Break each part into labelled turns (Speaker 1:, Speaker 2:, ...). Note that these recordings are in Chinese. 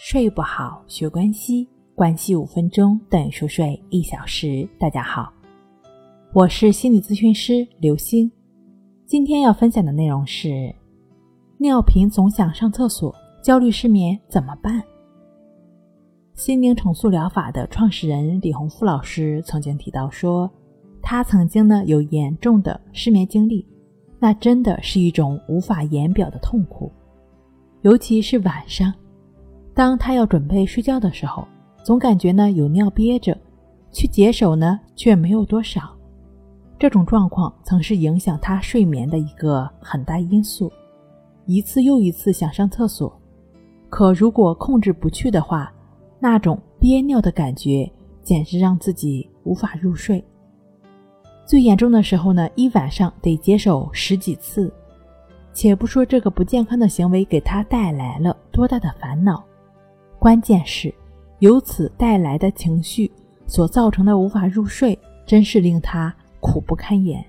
Speaker 1: 睡不好，学关系，关系五分钟等于熟睡一小时。大家好，我是心理咨询师刘星。今天要分享的内容是：尿频总想上厕所，焦虑失眠怎么办？心灵重塑疗法的创始人李洪富老师曾经提到说，他曾经呢有严重的失眠经历，那真的是一种无法言表的痛苦，尤其是晚上。当他要准备睡觉的时候，总感觉呢有尿憋着，去解手呢却没有多少。这种状况曾是影响他睡眠的一个很大因素。一次又一次想上厕所，可如果控制不去的话，那种憋尿的感觉简直让自己无法入睡。最严重的时候呢，一晚上得解手十几次。且不说这个不健康的行为给他带来了多大的烦恼。关键是，由此带来的情绪所造成的无法入睡，真是令他苦不堪言。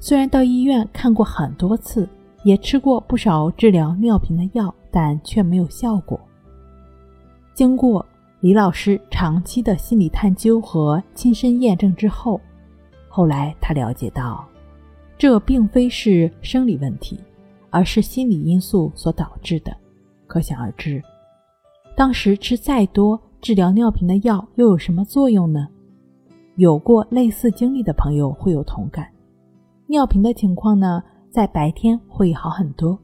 Speaker 1: 虽然到医院看过很多次，也吃过不少治疗尿频的药，但却没有效果。经过李老师长期的心理探究和亲身验证之后，后来他了解到，这并非是生理问题，而是心理因素所导致的。可想而知。当时吃再多治疗尿频的药又有什么作用呢？有过类似经历的朋友会有同感。尿频的情况呢，在白天会好很多，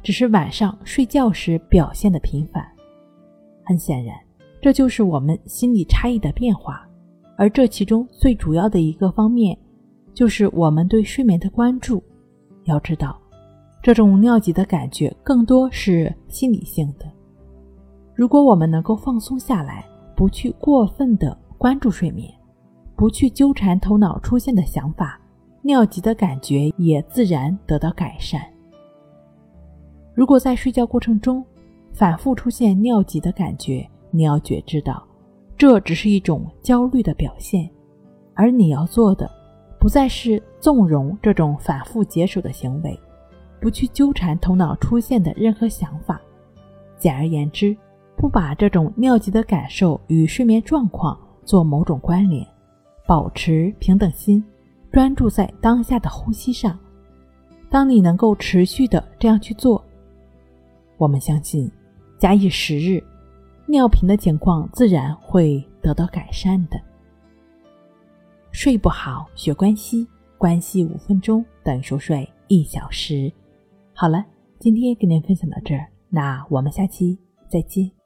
Speaker 1: 只是晚上睡觉时表现的频繁。很显然，这就是我们心理差异的变化。而这其中最主要的一个方面，就是我们对睡眠的关注。要知道，这种尿急的感觉更多是心理性的。如果我们能够放松下来，不去过分的关注睡眠，不去纠缠头脑出现的想法，尿急的感觉也自然得到改善。如果在睡觉过程中反复出现尿急的感觉，你要觉知到，这只是一种焦虑的表现，而你要做的不再是纵容这种反复解手的行为，不去纠缠头脑出现的任何想法。简而言之。不把这种尿急的感受与睡眠状况做某种关联，保持平等心，专注在当下的呼吸上。当你能够持续的这样去做，我们相信，假以时日，尿频的情况自然会得到改善的。睡不好学关系，关系五分钟等于熟睡一小时。好了，今天跟您分享到这儿，那我们下期再见。